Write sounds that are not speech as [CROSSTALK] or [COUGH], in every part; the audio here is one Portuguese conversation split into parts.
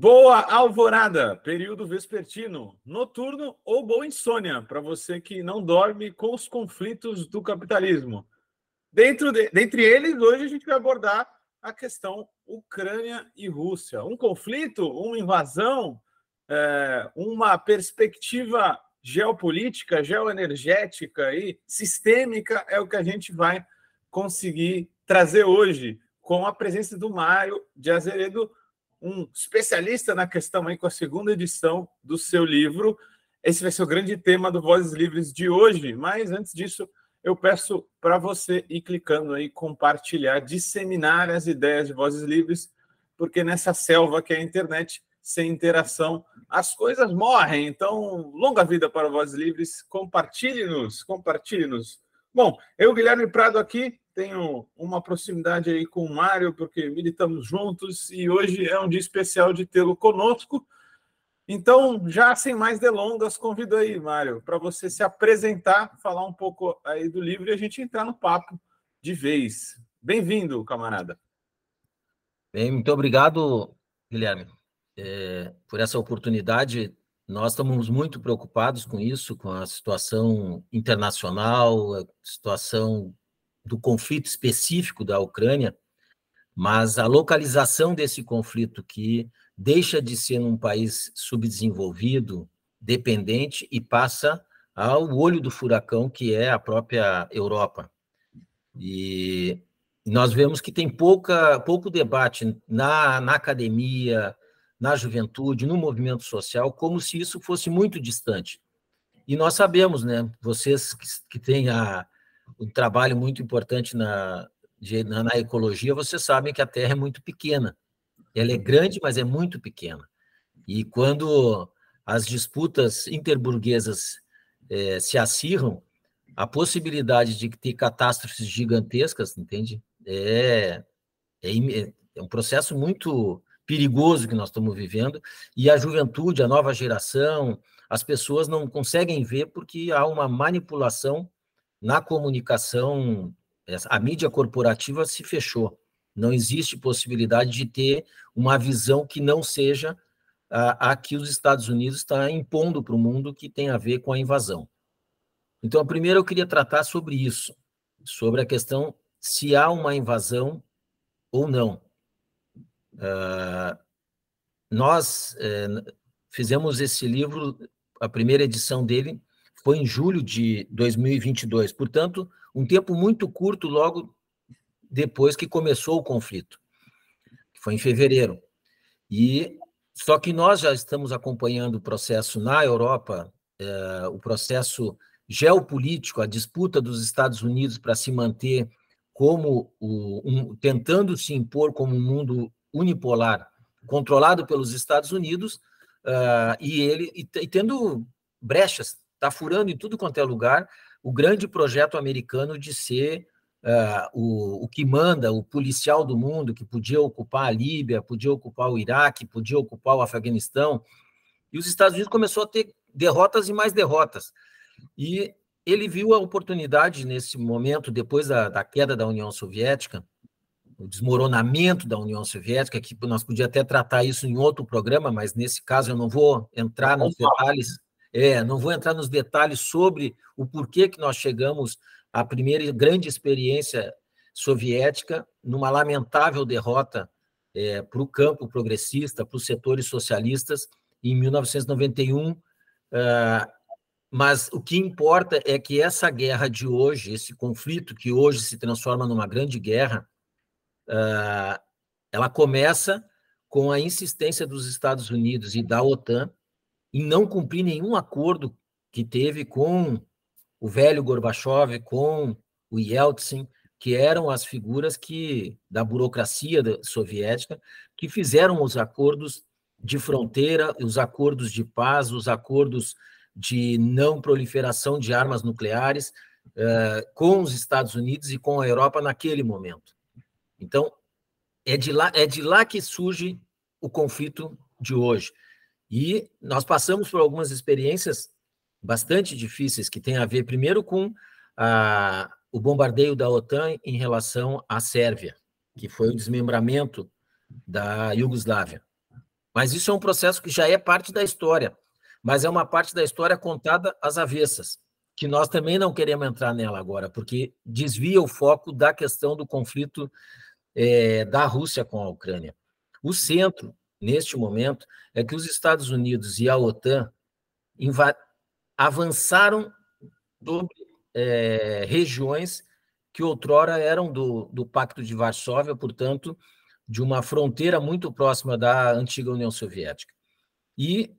Boa alvorada, período vespertino, noturno ou boa insônia para você que não dorme com os conflitos do capitalismo. Dentro de, dentre eles, hoje a gente vai abordar a questão Ucrânia e Rússia. Um conflito, uma invasão, é, uma perspectiva geopolítica, geoenergética e sistêmica é o que a gente vai conseguir trazer hoje com a presença do Mário de Azeredo um especialista na questão aí com a segunda edição do seu livro. Esse vai ser o grande tema do Vozes Livres de hoje, mas antes disso, eu peço para você ir clicando aí, compartilhar, disseminar as ideias de Vozes Livres, porque nessa selva que é a internet, sem interação, as coisas morrem. Então, longa vida para Vozes Livres, compartilhe-nos, compartilhe-nos. Bom, eu, Guilherme Prado, aqui, tenho uma proximidade aí com o Mário, porque militamos juntos e hoje é um dia especial de tê-lo conosco. Então, já sem mais delongas, convido aí, Mário, para você se apresentar, falar um pouco aí do livro e a gente entrar no papo de vez. Bem-vindo, camarada. Bem, muito obrigado, Guilherme, é, por essa oportunidade. Nós estamos muito preocupados com isso, com a situação internacional, a situação do conflito específico da Ucrânia, mas a localização desse conflito que deixa de ser um país subdesenvolvido, dependente e passa ao olho do furacão que é a própria Europa. E nós vemos que tem pouca, pouco debate na, na academia, na juventude, no movimento social, como se isso fosse muito distante. E nós sabemos, né, vocês que, que têm a, um trabalho muito importante na, de, na, na, ecologia, vocês sabem que a Terra é muito pequena. Ela é grande, mas é muito pequena. E quando as disputas interburguesas é, se acirram, a possibilidade de ter catástrofes gigantescas, entende? É, é, é um processo muito perigoso que nós estamos vivendo, e a juventude, a nova geração, as pessoas não conseguem ver porque há uma manipulação na comunicação, a mídia corporativa se fechou. Não existe possibilidade de ter uma visão que não seja a, a que os Estados Unidos está impondo para o mundo que tem a ver com a invasão. Então, primeiro eu queria tratar sobre isso, sobre a questão se há uma invasão ou não. Uh, nós uh, fizemos esse livro, a primeira edição dele, foi em julho de 2022, portanto, um tempo muito curto logo depois que começou o conflito, que foi em fevereiro. E só que nós já estamos acompanhando o processo na Europa, eh, o processo geopolítico, a disputa dos Estados Unidos para se manter como o, um, tentando se impor como um mundo unipolar, controlado pelos Estados Unidos, uh, e ele e, e tendo brechas está furando em tudo quanto é lugar o grande projeto americano de ser uh, o, o que manda, o policial do mundo, que podia ocupar a Líbia, podia ocupar o Iraque, podia ocupar o Afeganistão. E os Estados Unidos começou a ter derrotas e mais derrotas. E ele viu a oportunidade nesse momento, depois da, da queda da União Soviética, o desmoronamento da União Soviética, que nós podíamos até tratar isso em outro programa, mas nesse caso eu não vou entrar nos detalhes é, não vou entrar nos detalhes sobre o porquê que nós chegamos à primeira grande experiência soviética numa lamentável derrota é, para o campo progressista, para os setores socialistas em 1991. Uh, ah, mas o que importa é que essa guerra de hoje, esse conflito que hoje se transforma numa grande guerra, uh, ela começa com a insistência dos Estados Unidos e da OTAN em não cumprir nenhum acordo que teve com o velho Gorbachev, com o Yeltsin, que eram as figuras que da burocracia soviética que fizeram os acordos de fronteira, os acordos de paz, os acordos de não proliferação de armas nucleares uh, com os Estados Unidos e com a Europa naquele momento. Então, é de lá, é de lá que surge o conflito de hoje. E nós passamos por algumas experiências bastante difíceis, que têm a ver, primeiro, com o bombardeio da OTAN em relação à Sérvia, que foi o desmembramento da Iugoslávia. Mas isso é um processo que já é parte da história, mas é uma parte da história contada às avessas, que nós também não queremos entrar nela agora, porque desvia o foco da questão do conflito é, da Rússia com a Ucrânia. O centro, neste momento, é que os Estados Unidos e a OTAN avançaram sobre é, regiões que outrora eram do, do Pacto de Varsóvia, portanto, de uma fronteira muito próxima da antiga União Soviética. E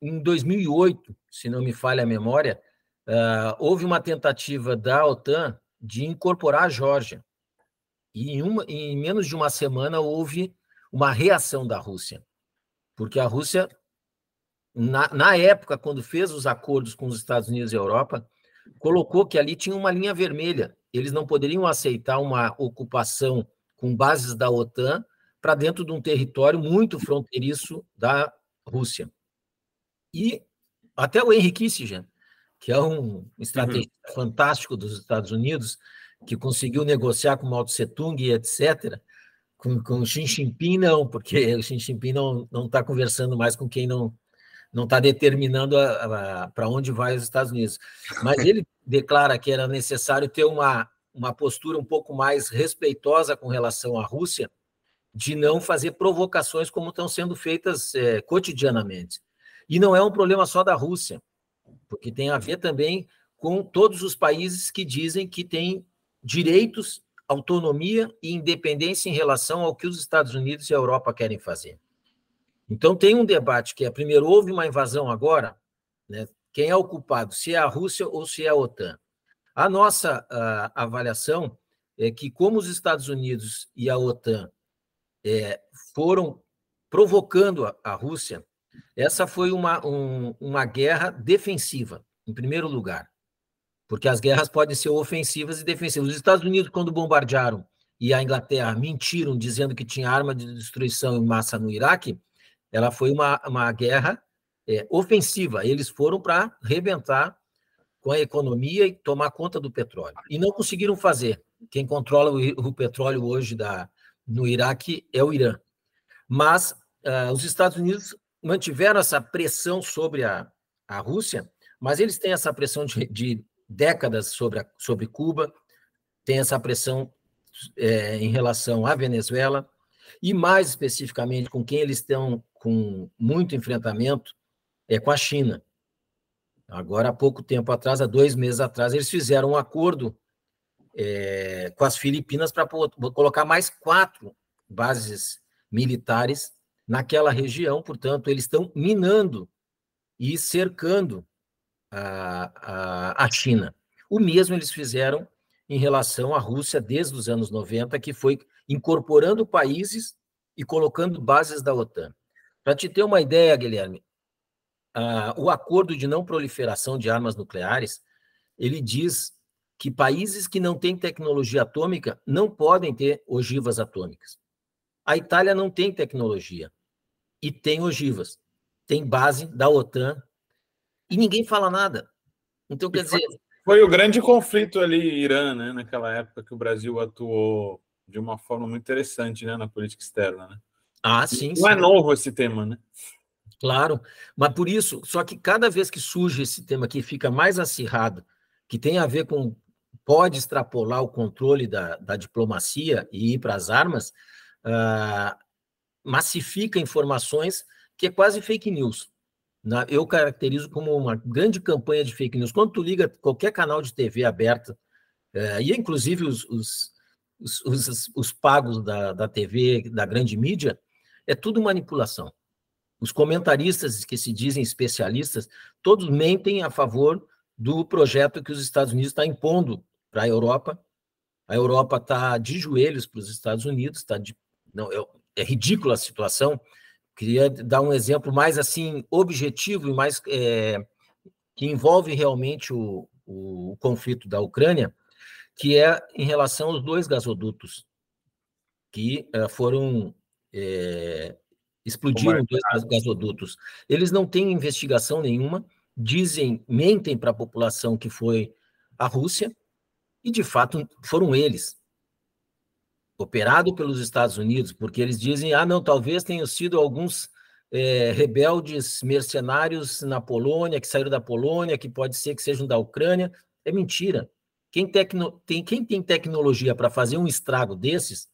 em 2008, se não me falha a memória, uh, houve uma tentativa da OTAN de incorporar a Geórgia. E em, uma, em menos de uma semana houve uma reação da Rússia, porque a Rússia, na, na época, quando fez os acordos com os Estados Unidos e a Europa, colocou que ali tinha uma linha vermelha. Eles não poderiam aceitar uma ocupação com bases da OTAN para dentro de um território muito fronteiriço da Rússia. E até o Henry Kissinger, que é um estrategista uhum. fantástico dos Estados Unidos, que conseguiu negociar com Mao Tse Tung e etc., com, com Xi Jinping não, porque o Xi Jinping não está conversando mais com quem não não está determinando para onde vai os Estados Unidos. Mas ele declara que era necessário ter uma uma postura um pouco mais respeitosa com relação à Rússia, de não fazer provocações como estão sendo feitas é, cotidianamente. E não é um problema só da Rússia, porque tem a ver também com todos os países que dizem que têm direitos, autonomia e independência em relação ao que os Estados Unidos e a Europa querem fazer. Então tem um debate que é, primeiro, houve uma invasão agora, né? quem é o culpado, se é a Rússia ou se é a OTAN. A nossa a, avaliação é que, como os Estados Unidos e a OTAN é, foram provocando a, a, Rússia, essa foi uma, um, uma guerra defensiva, em primeiro lugar, porque as guerras podem ser ofensivas e defensivas. Os Estados Unidos, quando bombardearam e a Inglaterra mentiram dizendo que tinha arma de destruição em massa no Iraque, ela foi uma, uma guerra é, ofensiva. Eles foram para rebentar com a economia e tomar conta do petróleo. E não conseguiram fazer. Quem controla o, o petróleo hoje da, no Iraque é o Irã. Mas uh, os Estados Unidos mantiveram essa pressão sobre a, a Rússia, mas eles têm essa pressão de, de décadas sobre, a, sobre Cuba, tem essa pressão é, em relação à Venezuela, e mais especificamente com quem eles estão com muito enfrentamento é com a China. Agora, há pouco tempo atrás, há dois meses atrás, eles fizeram um acordo é, com as Filipinas para colocar mais quatro bases militares naquela região. Portanto, eles estão minando e cercando a, a, China. O mesmo eles fizeram em relação à Rússia desde os anos 90, que foi incorporando países e colocando bases da OTAN. Para te ter uma ideia, Guilherme, uh, o acordo de não proliferação de armas nucleares, ele diz que países que não têm tecnologia atômica não podem ter ogivas atômicas. A Itália não tem tecnologia e tem ogivas, tem base da OTAN e ninguém fala nada. Então, quer dizer. Foi o grande conflito ali, Irã, né, naquela época que o Brasil atuou de uma forma muito interessante né, na política externa. Né? Ah, sim. Não sim. é novo esse tema, né? Claro, mas por isso, só que cada vez que surge esse tema que fica mais acirrado, que tem a ver com pode extrapolar o controle da, da diplomacia e ir para as armas, uh, massifica informações que é quase fake news. Na, eu caracterizo como uma grande campanha de fake news. Quando tu liga qualquer canal de TV aberta, uh, e inclusive os, os, os, os, os pagos da, da TV, da grande mídia, é tudo manipulação. Os comentaristas que se dizem especialistas, todos mentem a favor do projeto que os Estados Unidos está impondo para a Europa. A Europa está de joelhos para os Estados Unidos, está de, não, é, é ridícula a situação. Queria dar um exemplo mais assim objetivo e mais é, que envolve realmente o, o, o conflito da Ucrânia, que é em relação aos dois gasodutos que é, foram é, Explodiram dois gasodutos. Eles não têm investigação nenhuma, dizem, mentem para a população que foi a Rússia, e de fato foram eles. Operado pelos Estados Unidos, porque eles dizem, ah, não, talvez tenham sido alguns é, rebeldes mercenários na Polônia, que saíram da Polônia, que pode ser que sejam da Ucrânia. É mentira. Quem, tecno, tem, quem tem tecnologia para fazer um estrago desses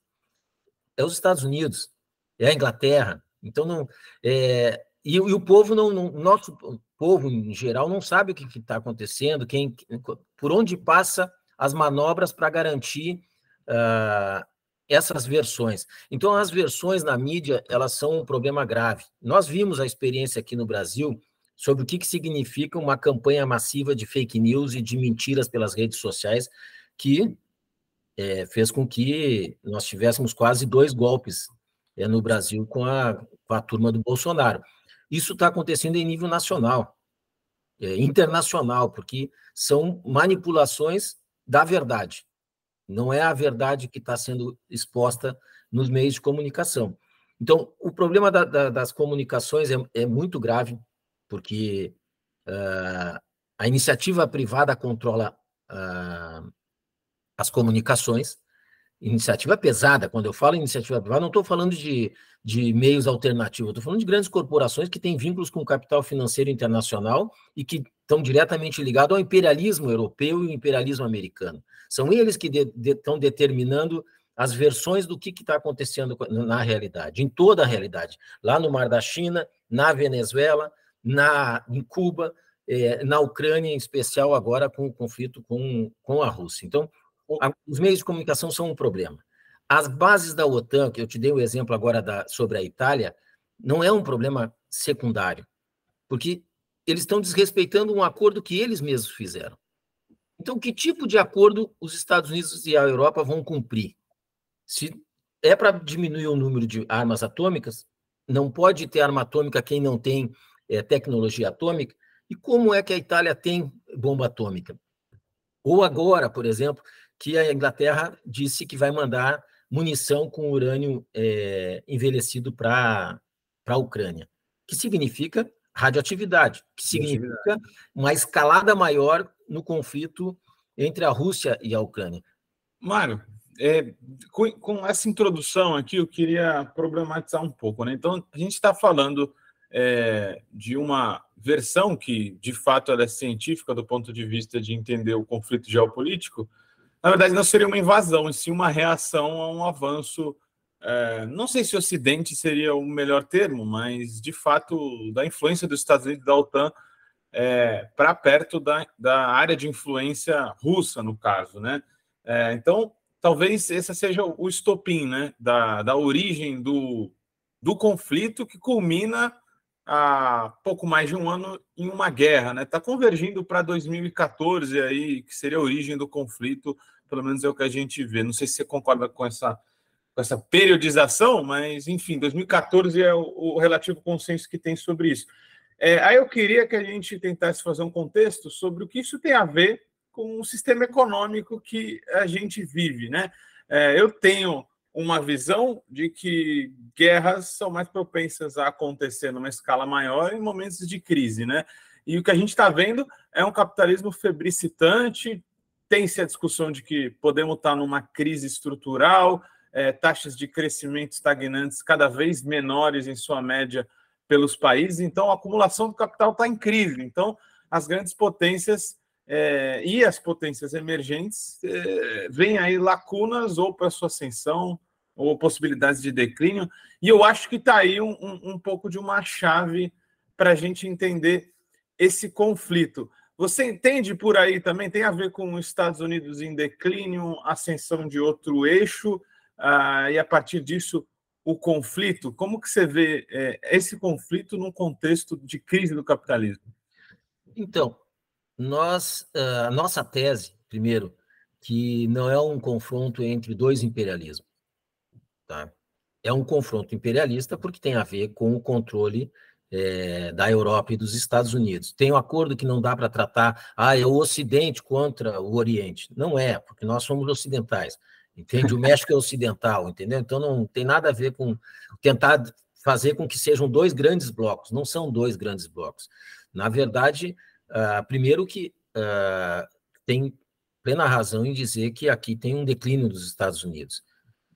é os Estados Unidos, é a Inglaterra. Então, não, é, e, e, o povo não, não, nosso povo em geral não sabe o que está acontecendo, quem, por onde passa as manobras para garantir uh, essas versões. Então, as versões na mídia elas são um problema grave. Nós vimos a experiência aqui no Brasil sobre o que, que significa uma campanha massiva de fake news e de mentiras pelas redes sociais que é, fez com que nós tivéssemos quase dois golpes é, no Brasil com a, com a turma do Bolsonaro. Isso está acontecendo em nível nacional, é, internacional, porque são manipulações da verdade. Não é a verdade que está sendo exposta nos meios de comunicação. Então, o problema da, da, das comunicações é, é, muito grave, porque uh, a iniciativa privada controla uh, as comunicações, iniciativa pesada. Quando eu falo iniciativa privada, não estou falando de, de meios alternativos, estou falando de grandes corporações que têm vínculos com o capital financeiro internacional e que estão diretamente ligados ao imperialismo europeu e ao imperialismo americano. São eles que de, de, estão determinando as versões do que está acontecendo na realidade, em toda a realidade, lá no Mar da China, na Venezuela, na, em Cuba, eh, na Ucrânia, em especial agora com o conflito com, com a Rússia. Então, os meios de comunicação são um problema. As bases da OTAN, que eu te dei o exemplo agora da, sobre a Itália, não é um problema secundário, porque eles estão desrespeitando um acordo que eles mesmos fizeram. Então, que tipo de acordo os Estados Unidos e a Europa vão cumprir? Se é para diminuir o número de armas atômicas, não pode ter arma atômica quem não tem é, tecnologia atômica. E como é que a Itália tem bomba atômica? Ou agora, por exemplo, que a Inglaterra disse que vai mandar munição com urânio é, envelhecido para a Ucrânia, que significa radioatividade, que significa uma escalada maior no conflito entre a Rússia e a Ucrânia. Mário, é, com, com, essa introdução aqui, eu queria problematizar um pouco. Né? Então, a gente está falando é, de uma versão que, de fato, ela é científica do ponto de vista de entender o conflito geopolítico, na verdade, não seria uma invasão, e sim uma reação a um avanço. É, não sei se Ocidente seria o melhor termo, mas de fato da influência dos Estados Unidos da OTAN é, para perto da, da área de influência russa, no caso, né? É, então, talvez esse seja o estopim, né, da, da origem do, do conflito que culmina há pouco mais de um ano em uma guerra, né? Está convergindo para 2014 aí, que seria a origem do conflito, pelo menos é o que a gente vê. Não sei se você concorda com essa, com essa periodização, mas enfim, 2014 é o, o relativo consenso que tem sobre isso. É, aí eu queria que a gente tentasse fazer um contexto sobre o que isso tem a ver com o sistema econômico que a gente vive, né? É, eu tenho uma visão de que guerras são mais propensas a acontecer numa escala maior em momentos de crise, né? E o que a gente está vendo é um capitalismo febricitante, tem-se a discussão de que podemos estar numa crise estrutural, é, taxas de crescimento estagnantes cada vez menores em sua média pelos países, então a acumulação do capital está crise. Então, as grandes potências é, e as potências emergentes é, veem aí lacunas ou para sua ascensão ou possibilidades de declínio. E eu acho que está aí um, um, um pouco de uma chave para a gente entender esse conflito. Você entende por aí também? Tem a ver com os Estados Unidos em declínio, ascensão de outro eixo, uh, e a partir disso o conflito. Como que você vê é, esse conflito num contexto de crise do capitalismo? Então, nós, uh, a nossa tese, primeiro, que não é um confronto entre dois imperialismos. Tá? É um confronto imperialista porque tem a ver com o controle é, da Europa e dos Estados Unidos. Tem um acordo que não dá para tratar, ah, é o Ocidente contra o Oriente. Não é, porque nós somos ocidentais. Entende? O México é ocidental, entendeu? Então não tem nada a ver com tentar fazer com que sejam dois grandes blocos. Não são dois grandes blocos. Na verdade, uh, primeiro que uh, tem plena razão em dizer que aqui tem um declínio dos Estados Unidos.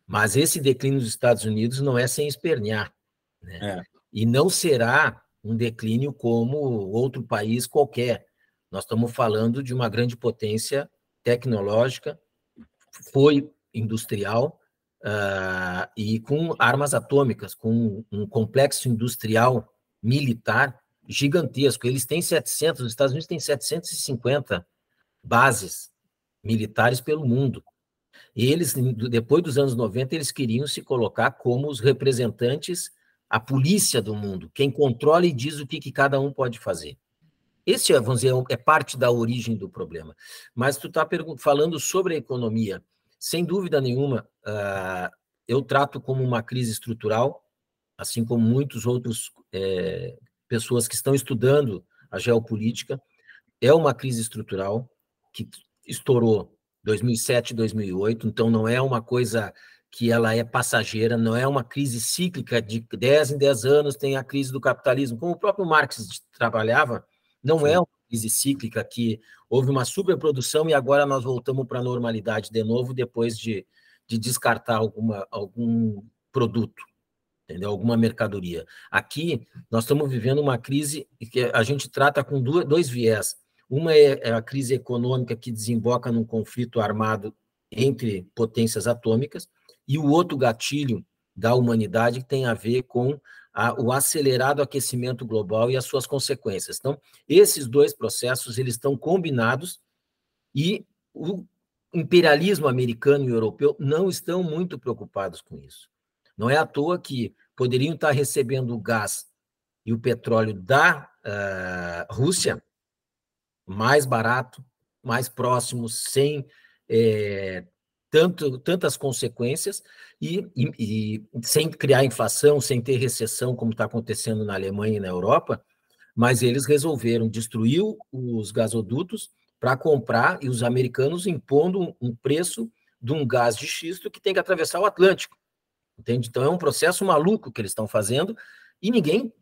Mas esse declínio dos Estados Unidos não é sem espernear. Né? É. E não será um declínio como outro país qualquer. Nós estamos falando de uma grande potência tecnológica, foi industrial, uh, e com armas atômicas, com um complexo industrial militar gigantesco. Eles têm 700, os Estados Unidos têm 750 bases militares pelo mundo. E eles, depois dos anos 90, eles queriam se colocar como os representantes, a polícia do mundo, quem controla e diz o que, que cada um pode fazer. Esse, vamos dizer, é parte da origem do problema. Mas tu está falando sobre a economia. Sem dúvida nenhuma, uh, eu trato como uma crise estrutural, assim como muitos outros é, pessoas que estão estudando a geopolítica. É uma crise estrutural que estourou 2007, 2008, então não é uma coisa que ela é passageira, não é uma crise cíclica de 10 em 10 anos tem a crise do capitalismo, como o próprio Marx trabalhava, não é uma crise cíclica que houve uma superprodução e agora nós voltamos para a normalidade de novo depois de, de descartar alguma, algum produto, entendeu? alguma mercadoria. Aqui nós estamos vivendo uma crise que a gente trata com dois viés. Uma é, é a crise econômica que desemboca num conflito armado entre potências atômicas, e o outro gatilho da humanidade tem a ver com a, o acelerado aquecimento global e as suas consequências. Então, esses dois processos eles estão combinados e o imperialismo americano e europeu não estão muito preocupados com isso. Não é à toa que poderiam estar recebendo o gás e o petróleo da uh, Rússia mais barato, mais próximo, sem é, tanto, tantas consequências e, e, e, sem criar inflação, sem ter recessão, como está acontecendo na Alemanha e na Europa, mas eles resolveram destruir os gasodutos para comprar e os americanos impondo um preço de um gás de xisto que tem que atravessar o Atlântico. Entende? Então é um processo maluco que eles estão fazendo e ninguém,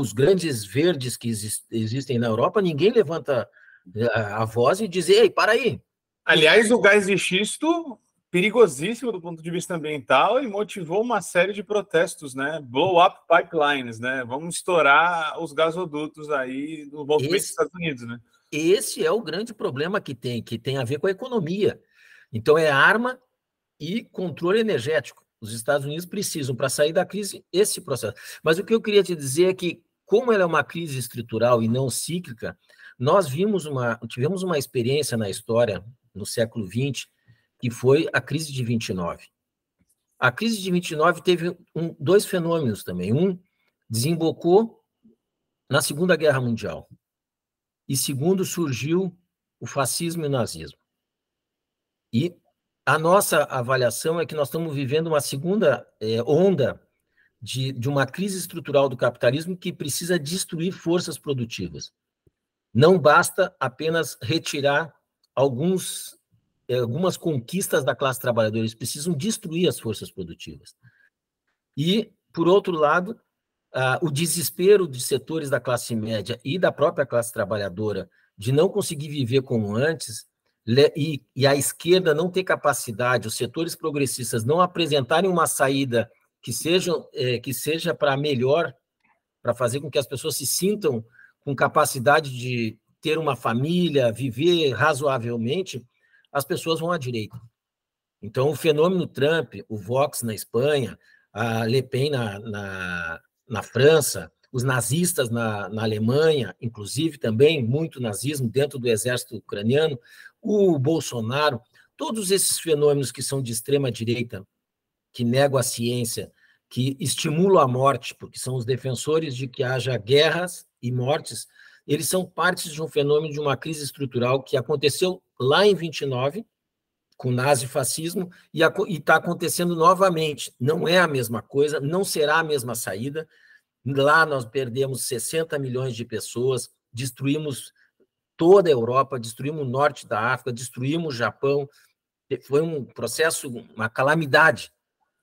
os grandes verdes que existem na Europa, ninguém levanta eh, a voz e diz: ei, para aí. Aliás, o gás de xisto, perigosíssimo do ponto de vista ambiental e motivou uma série de protestos, né? Blow up pipelines, né? Vamos estourar os gasodutos aí do movimento esse, dos Estados Unidos, né? Esse é o grande problema que tem, que tem a ver com a economia. Então, é arma e controle energético. Os Estados Unidos precisam, para sair da crise, esse processo. Mas o que eu queria te dizer é que, como ela é uma crise estrutural e não cíclica, nós vimos uma, tivemos uma experiência na história, no século XX, que foi a crise de 29. A crise de 29 teve um, dois fenômenos também. Um desembocou na Segunda Guerra Mundial. E segundo, surgiu o fascismo e o nazismo. E a nossa avaliação é que nós estamos vivendo uma segunda é, onda de, de uma crise estrutural do capitalismo que precisa destruir forças produtivas. Não basta apenas retirar alguns, é, algumas conquistas da classe trabalhadora, eles precisam destruir as forças produtivas. E, por outro lado, o desespero de setores da classe média e da própria classe trabalhadora de não conseguir viver como antes e, a esquerda não ter capacidade, os setores progressistas não apresentarem uma saída que, sejam, é, que seja para melhor, para fazer com que as pessoas se sintam com capacidade de ter uma família, viver razoavelmente, as pessoas vão à direita. Então, o fenômeno Trump, o Vox na Espanha, a Le Pen na, na, na França, os nazistas na, na Alemanha, inclusive também muito nazismo dentro do exército ucraniano, o Bolsonaro, todos esses fenômenos que são de extrema direita, que negam a ciência, que estimulam a morte, porque são os defensores de que haja guerras e mortes, eles são partes de um fenômeno de uma crise estrutural que aconteceu lá em 29, com nazifascismo, e está acontecendo novamente. Não é a mesma coisa, não será a mesma saída. Lá nós perdemos 60 milhões de pessoas, destruímos toda a Europa, destruímos o norte da África, destruímos o Japão. Foi um processo, uma calamidade,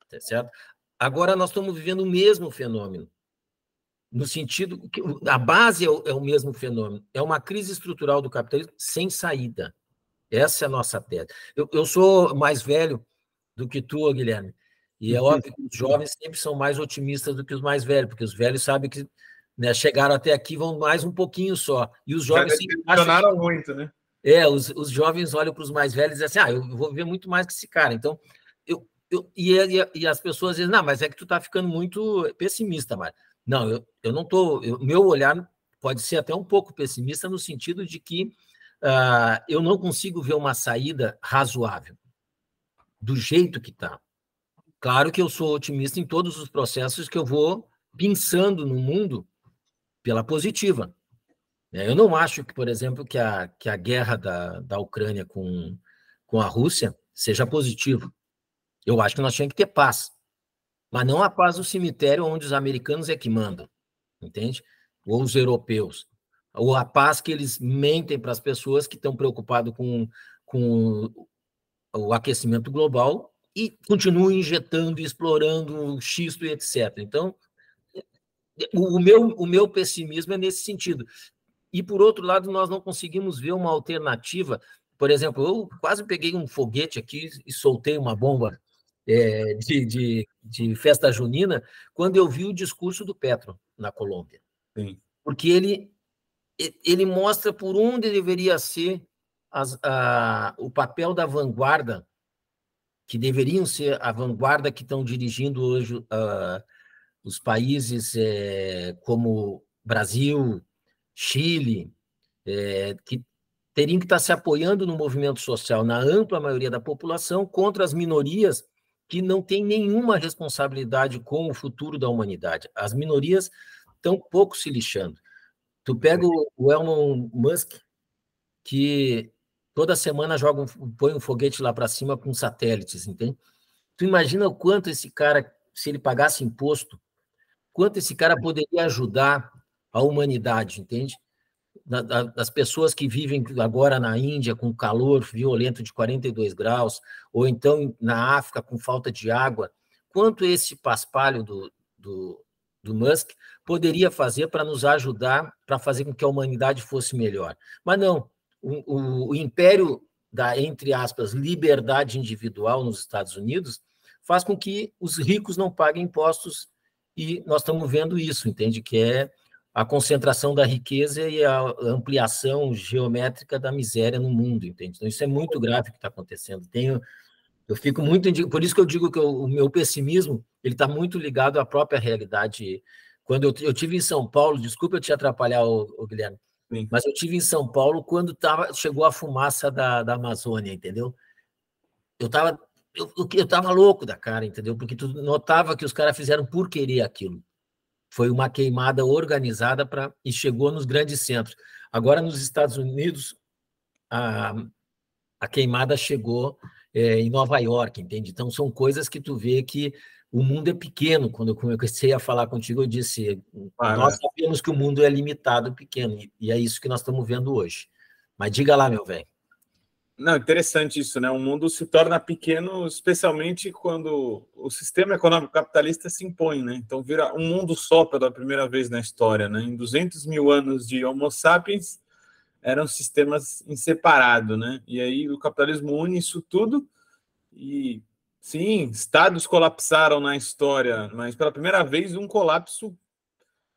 tá certo? Agora nós estamos vivendo o mesmo fenômeno, no sentido que a base é o, é o mesmo fenômeno, é uma crise estrutural do capitalismo sem saída. Essa é a nossa tese. Eu, eu sou mais velho do que tu, Guilherme, E é óbvio que os jovens sempre são mais otimistas do que os mais velhos, porque os velhos sabem que né, chegaram até aqui vão mais um pouquinho só. E os jovens funcionaram muito, né? É, os, os jovens olham para os mais velhos e dizem assim: ah, eu vou ver muito mais que esse cara. Então, eu, eu, e, e, e as pessoas dizem: não, mas é que tu está ficando muito pessimista, Mário. Não, eu, eu não estou. Meu olhar pode ser até um pouco pessimista no sentido de que uh, eu não consigo ver uma saída razoável do jeito que está. Claro que eu sou otimista em todos os processos que eu vou pensando no mundo pela positiva. É, eu não acho que, por exemplo, que a, que a guerra da, da Ucrânia com, com a Rússia seja positiva. Eu acho que nós tínhamos que ter paz. Mas não a paz do cemitério onde os americanos é que mandam, entende? Ou os europeus. Ou a paz que eles mentem para as pessoas que estão preocupadas com, com o aquecimento global e continuam injetando, explorando xisto e etc. Então, o meu, o meu pessimismo é nesse sentido. E, por outro lado, nós não conseguimos ver uma alternativa. Por exemplo, eu quase peguei um foguete aqui e soltei uma bomba é, de, de, de, festa junina quando eu vi o discurso do Petro na Colômbia. Sim. Porque ele, ele mostra por onde deveria ser as, a, o papel da vanguarda, que deveriam ser a vanguarda que estão dirigindo hoje uh, os países é, como Brasil, Chile, é, que teriam que estar se apoiando no movimento social, na ampla maioria da população, contra as minorias que não têm nenhuma responsabilidade com o futuro da humanidade. As minorias estão pouco se lixando. Tu pega o Elon Musk, que toda semana joga um, põe um foguete lá para cima com satélites, entende? Tu imagina o quanto esse cara, se ele pagasse imposto, quanto esse cara poderia ajudar a humanidade, entende? Das pessoas que vivem agora na Índia com calor violento de 42 graus, ou então na África com falta de água, quanto esse paspalho do, do, do Musk poderia fazer para nos ajudar, para fazer com que a humanidade fosse melhor. Mas não, o, o, o império da, entre aspas, liberdade individual nos Estados Unidos faz com que os ricos não paguem impostos e nós estamos vendo isso, entende? Que é a concentração da riqueza e a ampliação geométrica da miséria no mundo, entende? Então, isso é muito grave que está acontecendo. Tenho, eu fico muito... Por isso que eu digo que o meu pessimismo ele está muito ligado à própria realidade. Quando eu, eu tive em São Paulo, desculpa eu te atrapalhar, ô, ô Guilherme, Sim. mas eu tive em São Paulo quando tava, chegou a fumaça da, da Amazônia, entendeu? Eu estava eu, eu tava louco da cara, entendeu? Porque tu notava que os caras fizeram por querer aquilo. Foi uma queimada organizada para e chegou nos grandes centros. Agora, nos Estados Unidos, a, a queimada chegou é, em Nova York, entende? Então, são coisas que tu vê que o mundo é pequeno. Quando eu comecei a falar contigo, eu disse: ah, nós sabemos que o mundo é limitado, pequeno, e é isso que nós estamos vendo hoje. Mas diga lá, meu velho. Não, interessante isso, né? O mundo se torna pequeno, especialmente quando o sistema econômico capitalista se impõe, né? Então vira um mundo só pela primeira vez na história, né? Em 200 mil anos de Homo sapiens, eram sistemas inseparados, né? E aí o capitalismo une isso tudo e, sim, estados colapsaram na história, mas pela primeira vez um colapso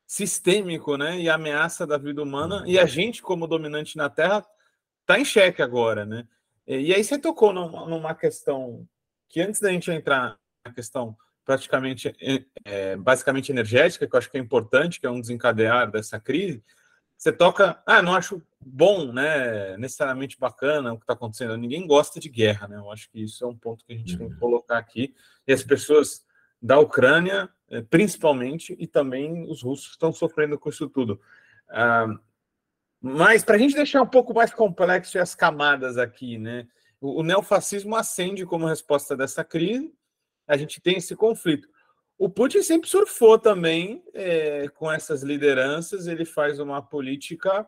sistêmico, né? E ameaça da vida humana, e a gente, como dominante na Terra, está em xeque agora, né? E, aí você tocou numa, numa, questão que antes da gente entrar na questão praticamente, é, é, basicamente energética, que eu acho que é importante, que é um desencadear dessa crise, você toca, ah, não acho bom, né, necessariamente bacana o que está acontecendo. Ninguém gosta de guerra, né? Eu acho que isso é um ponto que a gente tem que uhum. colocar aqui. E as pessoas da Ucrânia, é, principalmente, e também os russos estão sofrendo com isso tudo. Ah, mas para a gente deixar um pouco mais complexo as camadas aqui, né? O, o neofascismo acende como resposta dessa crise, a gente tem esse conflito. O Putin sempre surfou também é, com essas lideranças, ele faz uma política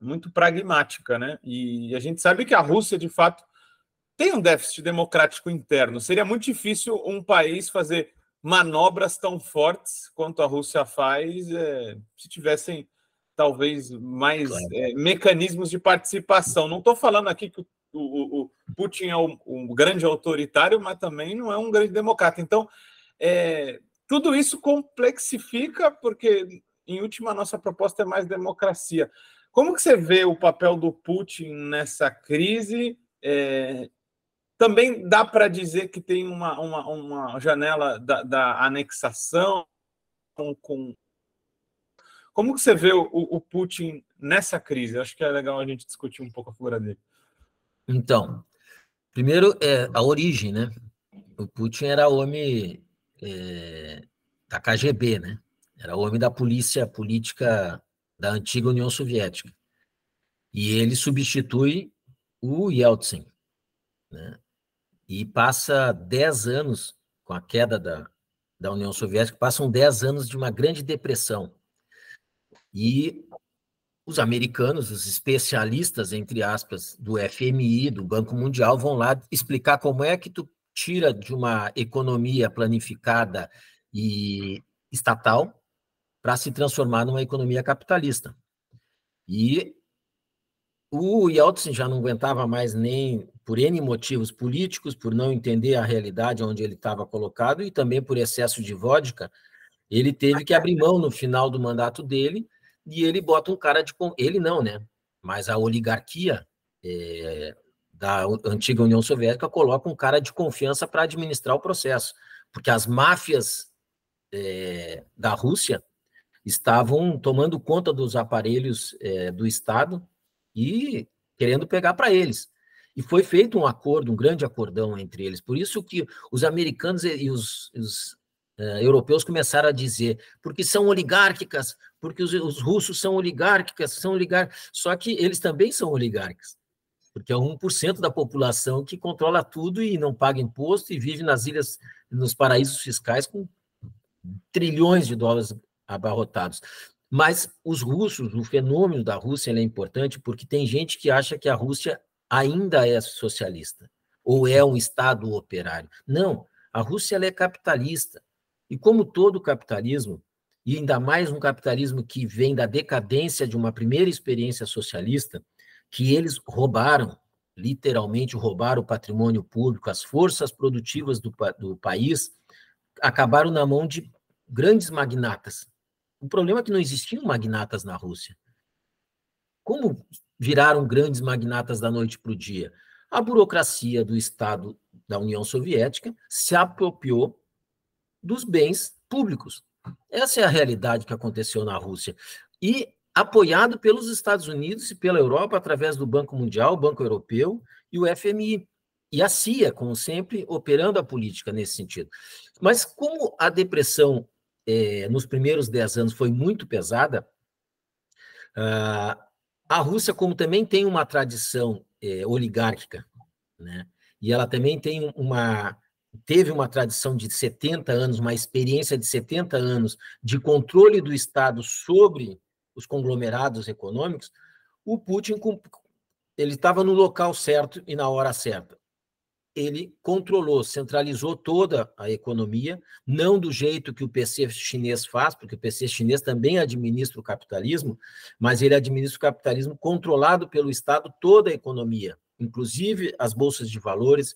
muito pragmática, né? E a gente sabe que a Rússia, de fato, tem um déficit democrático interno. Seria muito difícil um país fazer manobras tão fortes quanto a Rússia faz é, se tivessem talvez mais claro. é, mecanismos de participação. Não estou falando aqui que o o, o Putin é um, um, grande autoritário, mas também não é um grande democrata. Então, é, tudo isso complexifica, porque, em última, a nossa proposta é mais democracia. Como que você vê o papel do Putin nessa crise? É, também dá para dizer que tem uma, uma, uma janela da, da anexação com, com, Como que você vê o, o Putin nessa crise? Acho que é legal a gente discutir um pouco a figura dele. Então, primeiro é a origem, né? O Putin era homem é, da KGB, né? Era homem da polícia política da antiga União Soviética. E ele substitui o Yeltsin, né? E passa 10 anos, com a queda da, da União Soviética, passam 10 anos de uma grande depressão. E os americanos, os especialistas, entre aspas, do FMI, do Banco Mundial, vão lá explicar como é que tu tira de uma economia planificada e estatal para se transformar numa economia capitalista. E o Yeltsin já não aguentava mais nem por N motivos políticos, por não entender a realidade onde ele estava colocado e também por excesso de vodka, ele teve que abrir mão no final do mandato dele e ele bota um cara de. Ele não, né? Mas a oligarquia é, da antiga União Soviética coloca um cara de confiança para administrar o processo, porque as máfias é, da Rússia estavam tomando conta dos aparelhos é, do Estado e querendo pegar para eles. E foi feito um acordo, um grande acordão entre eles. Por isso que os americanos e os, os uh, europeus começaram a dizer, porque são oligárquicas, porque os, os russos são oligárquicas, são oligárquicas. Só que eles também são oligárquicos, porque é 1% da população que controla tudo e não paga imposto e vive nas ilhas, nos paraísos fiscais com trilhões de dólares abarrotados. Mas os russos, o fenômeno da Rússia é importante porque tem gente que acha que a Rússia ainda é socialista ou é um Estado operário. Não, a Rússia é capitalista. E como todo capitalismo, e ainda mais um capitalismo que vem da decadência de uma primeira experiência socialista, que eles roubaram, literalmente roubaram o patrimônio público, as forças produtivas do, do país, acabaram na mão de grandes magnatas. O problema é que não existiam magnatas na Rússia. Como viraram grandes magnatas da noite para o dia? A burocracia do Estado da União Soviética se apropriou dos bens públicos. Essa é a realidade que aconteceu na Rússia. E apoiado pelos Estados Unidos e pela Europa através do Banco Mundial, Banco Europeu e o FMI. E a CIA, como sempre, operando a política nesse sentido. Mas como a depressão é, nos primeiros dez anos foi muito pesada, uh, a Rússia, como também tem uma tradição é, oligárquica, né, e ela também tem uma teve uma tradição de 70 anos, uma experiência de 70 anos de controle do Estado sobre os conglomerados econômicos, o Putin ele estava no local certo e na hora certa ele controlou, centralizou toda a economia, não do jeito que o PC chinês faz, porque o PC chinês também administra o capitalismo, mas ele administra o capitalismo controlado pelo Estado, toda a economia, inclusive as bolsas de valores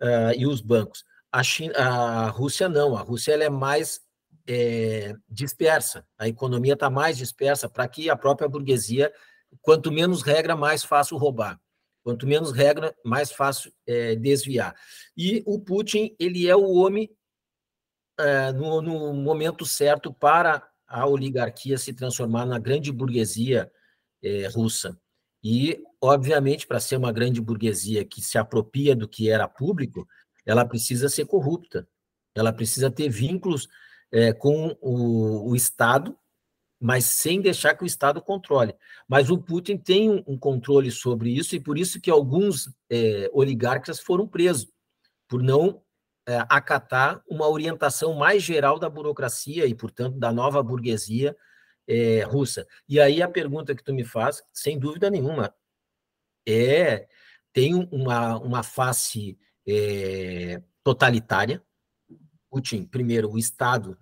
uh, e os bancos. A, China, a Rússia não, a Rússia ela é mais é, dispersa, a economia está mais dispersa para que a própria burguesia, quanto menos regra, mais fácil roubar. Quanto menos regra, mais fácil é, desviar. E o Putin, ele é o homem é, no, no, momento certo para a oligarquia se transformar na grande burguesia é, russa. E, obviamente, para ser uma grande burguesia que se apropria do que era público, ela precisa ser corrupta, ela precisa ter vínculos é, com o, o Estado mas sem deixar que o Estado controle. Mas o Putin tem um, um controle sobre isso, e por isso que alguns é, oligarcas foram presos, por não é, acatar uma orientação mais geral da burocracia e, portanto, da nova burguesia russa. E aí a pergunta que tu me faz, sem dúvida nenhuma, é tem uma, uma face é, totalitária. Putin, primeiro, o Estado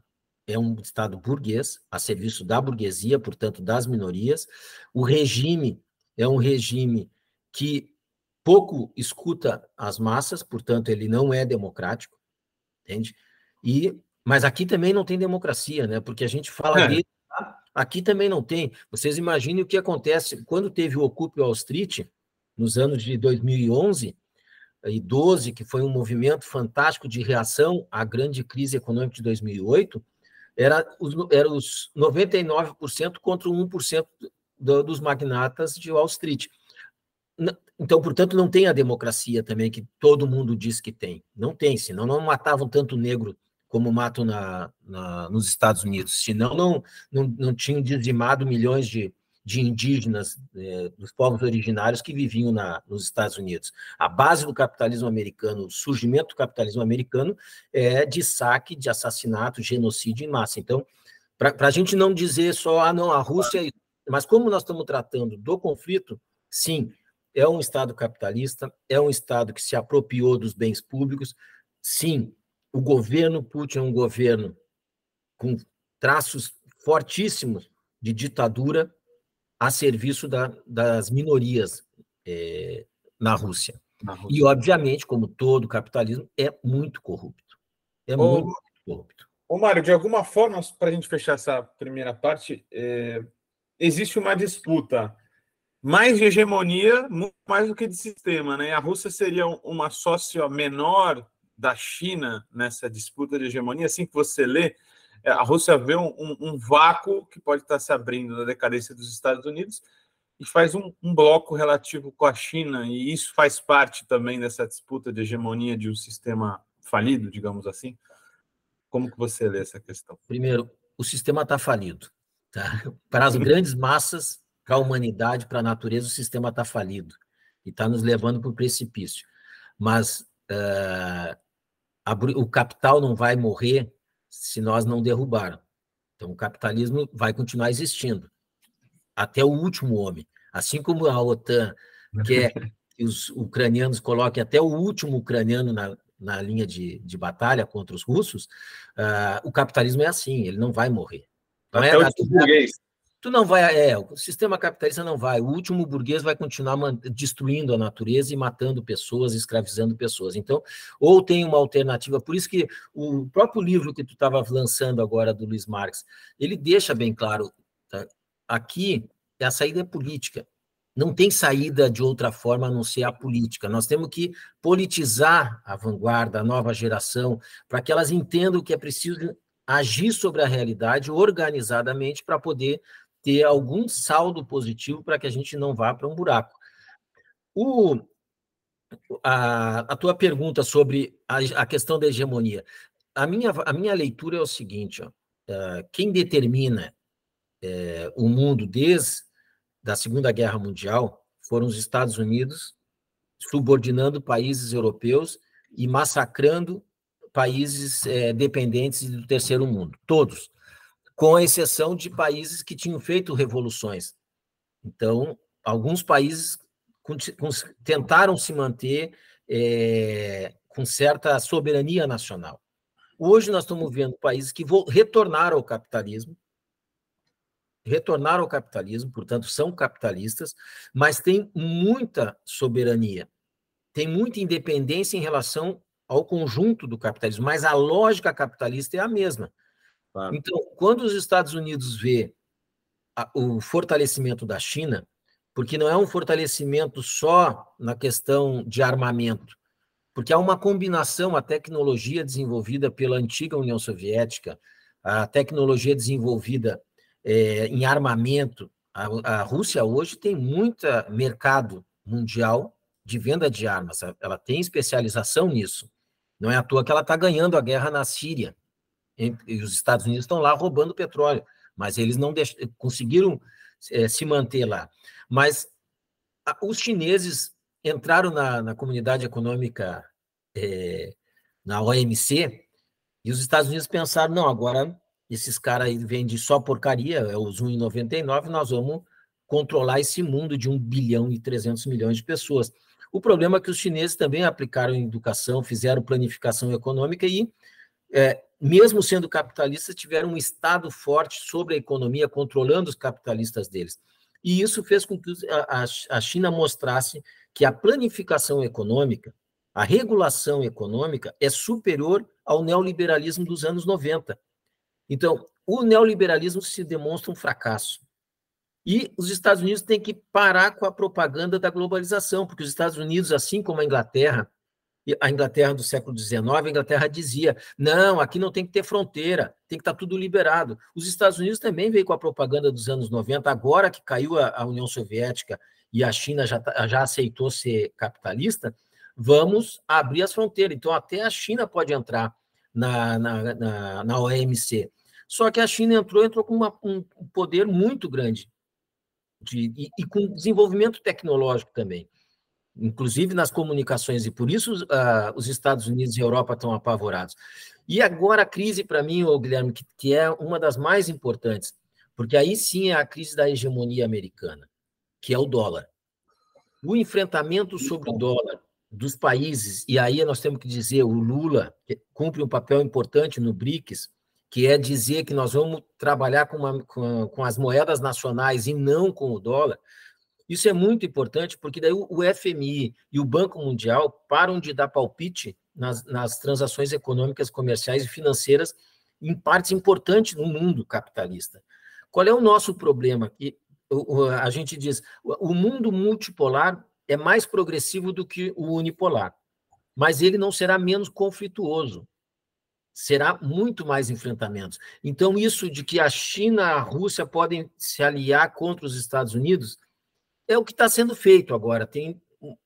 é um Estado burguês, a serviço da burguesia, portanto, das minorias. O regime é um regime que pouco escuta as massas, portanto, ele não é democrático, entende? E, mas aqui também não tem democracia, né? Porque a gente fala é. dele, tá? aqui também não tem. Vocês imaginem o que acontece quando teve o Occupy Wall Street, nos anos de 2011 e 12, que foi um movimento fantástico de reação à grande crise econômica de 2008, era os, era os 99% contra o 1% do, dos magnatas de Wall Street. Então, portanto, não tem a democracia também que todo mundo diz que tem. Não tem, senão não matavam tanto negro como matam na, na, nos Estados Unidos. Senão não, não, não tinham dizimado milhões de, de indígenas, é, dos povos originários que viviam na, nos Estados Unidos. A base do capitalismo americano, o surgimento do capitalismo americano é de saque, de assassinato, genocídio em massa. Então, para a gente não dizer só, ah, não, a Rússia. É mas como nós estamos tratando do conflito, sim, é um Estado capitalista, é um Estado que se apropriou dos bens públicos. Sim, o governo Putin é um governo com traços fortíssimos de ditadura a serviço da, das minorias é, na, Rússia. na, Rússia. E, obviamente, como todo capitalismo, é muito corrupto. É ô, muito corrupto. Ô, Mário, de alguma forma, para a gente fechar essa primeira parte, é, existe uma disputa mais de hegemonia, muito mais do que de sistema. Né? A Rússia seria uma sócia menor da China nessa disputa de hegemonia, assim que você lê, a Rússia vê um, um, um vácuo que pode estar se abrindo na decadência dos Estados Unidos e faz um, um, bloco relativo com a China, e isso faz parte também dessa disputa de hegemonia de um sistema falido, digamos assim. Como que você lê essa questão? Primeiro, o sistema está falido. Tá? Para as grandes massas, para a humanidade, para a natureza, o sistema está falido e está nos levando para o precipício. Mas uh, a, o capital não vai morrer se nós não derrubar. Então, o capitalismo vai continuar existindo até o último homem. Assim como a OTAN quer que os ucranianos coloquem até o último ucraniano na, na linha de, de batalha contra os russos, uh, o capitalismo é assim, ele não vai morrer. Não até é, o burguês. Tu não vai, é, o sistema capitalista não vai. O último burguês vai continuar destruindo a natureza e matando pessoas, escravizando pessoas. Então, ou tem uma alternativa. Por isso que o próprio livro que tu estava lançando agora do Luiz Marx, ele deixa bem claro, tá? aqui a saída é política. Não tem saída de outra forma a não ser a política. Nós temos que politizar a vanguarda, a nova geração, para que elas entendam que é preciso agir sobre a realidade organizadamente para poder ter algum saldo positivo para que a gente não vá para um buraco. O, a, a tua pergunta sobre a, a, questão da hegemonia. A minha, a minha leitura é o seguinte: ó, uh, quem determina uh, o mundo desde a Segunda Guerra Mundial foram os Estados Unidos, subordinando países europeus e massacrando países uh, dependentes do terceiro mundo, todos com exceção de países que tinham feito revoluções. Então, alguns países tentaram se manter é, com certa soberania nacional. Hoje nós estamos vendo países que retornaram ao capitalismo, retornaram ao capitalismo, portanto, são capitalistas, mas têm muita soberania, tem muita independência em relação ao conjunto do capitalismo, mas a lógica capitalista é a mesma. Claro. Então, quando os Estados Unidos vê a, o fortalecimento da China, porque não é um fortalecimento só na questão de armamento, porque há uma combinação, a tecnologia desenvolvida pela antiga União Soviética, a tecnologia desenvolvida é, em armamento. A, a Rússia hoje tem muito mercado mundial de venda de armas, ela tem especialização nisso. Não é à toa que ela está ganhando a guerra na Síria e os Estados Unidos estão lá roubando petróleo, mas eles não deix... conseguiram é, se manter lá. Mas a, os chineses entraram na, na comunidade econômica, é, na OMC, e os Estados Unidos pensaram, não, agora esses caras aí vendem só porcaria, é os 1,99, nós vamos controlar esse mundo de 1 bilhão e 300 milhões de pessoas. O problema é que os chineses também aplicaram educação, fizeram planificação econômica e é, mesmo sendo capitalistas, tiveram um Estado forte sobre a economia, controlando os capitalistas deles. E isso fez com que a China mostrasse que a planificação econômica, a regulação econômica é superior ao neoliberalismo dos anos 90. Então, o neoliberalismo se demonstra um fracasso. E os Estados Unidos têm que parar com a propaganda da globalização, porque os Estados Unidos, assim como a Inglaterra, a Inglaterra do século XIX, a Inglaterra dizia: não, aqui não tem que ter fronteira, tem que estar tudo liberado. Os Estados Unidos também veio com a propaganda dos anos 90, agora que caiu a, a União Soviética e a China já, tá, já aceitou ser capitalista, vamos abrir as fronteiras. Então, até a China pode entrar na, na, na, na OMC. Só que a China entrou, entrou com uma, um poder muito grande de, e, e com desenvolvimento tecnológico também inclusive nas comunicações, e por isso uh, os Estados Unidos e a Europa estão apavorados. E agora a crise, para mim, oh, Guilherme, que, que, é uma das mais importantes, porque aí sim é a crise da hegemonia americana, que é o dólar. O enfrentamento sobre o dólar dos países, e aí nós temos que dizer, o Lula cumpre um papel importante no BRICS, que é dizer que nós vamos trabalhar com, uma, com, com as moedas nacionais e não com o dólar, isso é muito importante, porque daí o FMI e o Banco Mundial param de dar palpite nas, nas transações econômicas, comerciais e financeiras em partes importantes no mundo capitalista. Qual é o nosso problema? A gente diz, o mundo multipolar é mais progressivo do que o unipolar, mas ele não será menos conflituoso. Será muito mais enfrentamentos. Então, isso de que a China e a Rússia podem se aliar contra os Estados Unidos é o que está sendo feito agora. Tem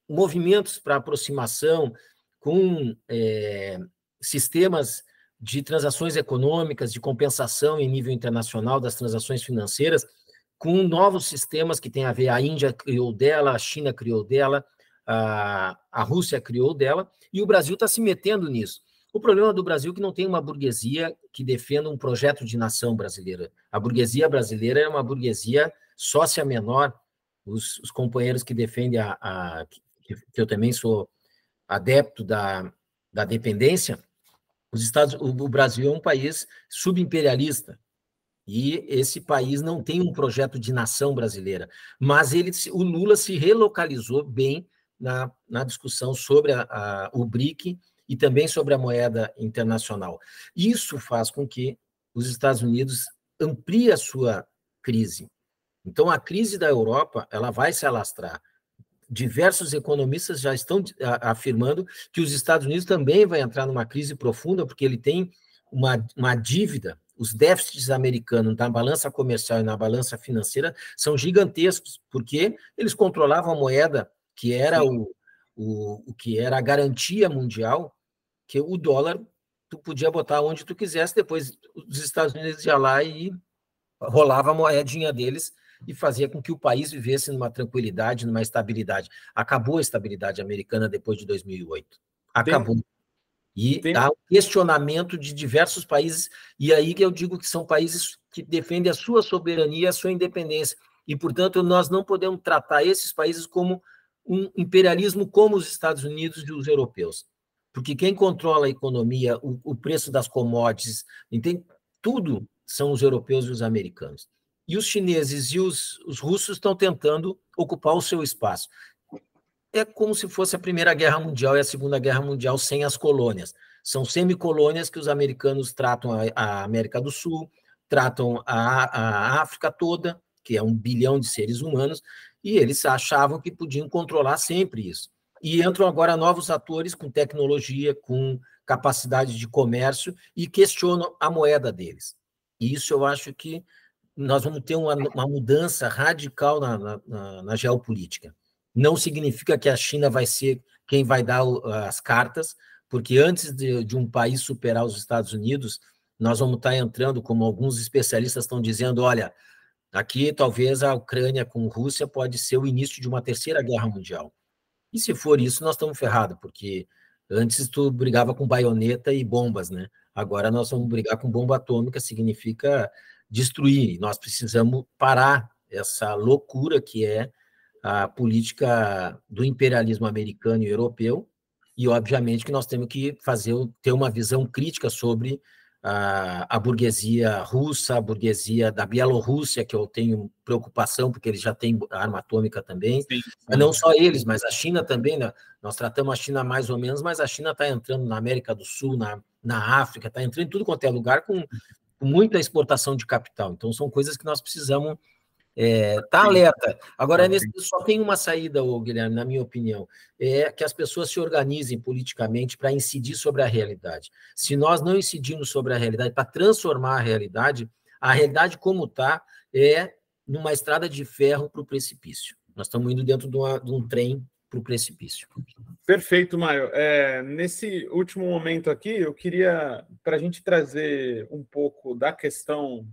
movimentos para aproximação com é, sistemas de transações econômicas, de compensação em nível internacional das transações financeiras, com novos sistemas que têm a ver, a Índia criou dela, a China criou dela, a, a Rússia criou dela, e o Brasil está se metendo nisso. O problema do Brasil é que não tem uma burguesia que defenda um projeto de nação brasileira. A burguesia brasileira é uma burguesia sócia menor, os, os companheiros que defendem a, a que, eu também sou adepto da, da dependência, os Estados, o, o Brasil é um país subimperialista, e esse país não tem um projeto de nação brasileira, mas ele, o Lula se relocalizou bem na, na discussão sobre a, a, o BRIC e também sobre a moeda internacional. Isso faz com que os Estados Unidos ampliem a sua crise. Então, a crise da Europa ela vai se alastrar. Diversos economistas já estão afirmando que os Estados Unidos também vai entrar numa crise profunda, porque ele tem uma, uma dívida. Os déficits americanos na balança comercial e na balança financeira são gigantescos, porque eles controlavam a moeda que era o, o, o que era a garantia mundial, que o dólar tu podia botar onde tu quisesse, depois os Estados Unidos iam lá e rolava a moedinha deles e fazia com que o país vivesse numa tranquilidade, numa estabilidade. Acabou a estabilidade americana depois de 2008. Acabou. Tem, e tem... há um questionamento de diversos países, e aí que eu digo que são países que defendem a sua soberania, a sua independência. E, portanto, nós não podemos tratar esses países como um imperialismo como os Estados Unidos e os europeus. Porque quem controla a economia, o, o preço das commodities, entende? tudo são os europeus e os americanos e os chineses e os, os russos estão tentando ocupar o seu espaço. É como se fosse a Primeira Guerra Mundial e a Segunda Guerra Mundial sem as colônias. São semicolônias que os americanos tratam a, a América do Sul, tratam a, a África toda, que é um bilhão de seres humanos, e eles achavam que podiam controlar sempre isso. E entram agora novos atores com tecnologia, com capacidade de comércio e questionam a moeda deles. E isso eu acho que nós vamos ter uma, uma mudança radical na, na, na, geopolítica. Não significa que a China vai ser quem vai dar as cartas, porque antes de, de um país superar os Estados Unidos, nós vamos estar entrando, como alguns especialistas estão dizendo, olha, aqui talvez a Ucrânia com a Rússia pode ser o início de uma terceira guerra mundial. E se for isso, nós estamos ferrados, porque antes tu brigava com baioneta e bombas, né? Agora nós vamos brigar com bomba atômica, significa destruir. Nós precisamos parar essa loucura que é a política do imperialismo americano e europeu, e obviamente que nós temos que fazer ter uma visão crítica sobre a, a, burguesia russa, a burguesia da Bielorrússia, que eu tenho preocupação, porque eles já têm arma atômica também. Sim, sim. Não só eles, mas a China também. Né? Nós tratamos a China mais ou menos, mas a China está entrando na América do Sul, na, na África, está entrando em tudo quanto é lugar com, com muita exportação de capital. Então, são coisas que nós precisamos é, tá alerta. Agora, nesse, só tem uma saída, Guilherme, na minha opinião, é que as pessoas se organizem politicamente para incidir sobre a realidade. Se nós não incidirmos sobre a realidade, para transformar a realidade, a realidade como está é numa estrada de ferro para o precipício. Nós estamos indo dentro de, uma, de um trem para o precipício. Perfeito, Mário. É, nesse último momento aqui, eu queria, para a gente trazer um pouco da questão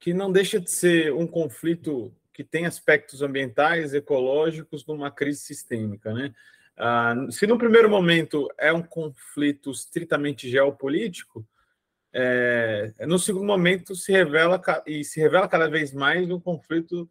que não deixa de ser um conflito que tem aspectos ambientais, ecológicos, numa crise sistêmica, né? Ah, se no primeiro momento é um conflito estritamente geopolítico, é, no segundo momento se revela e se revela cada vez mais um conflito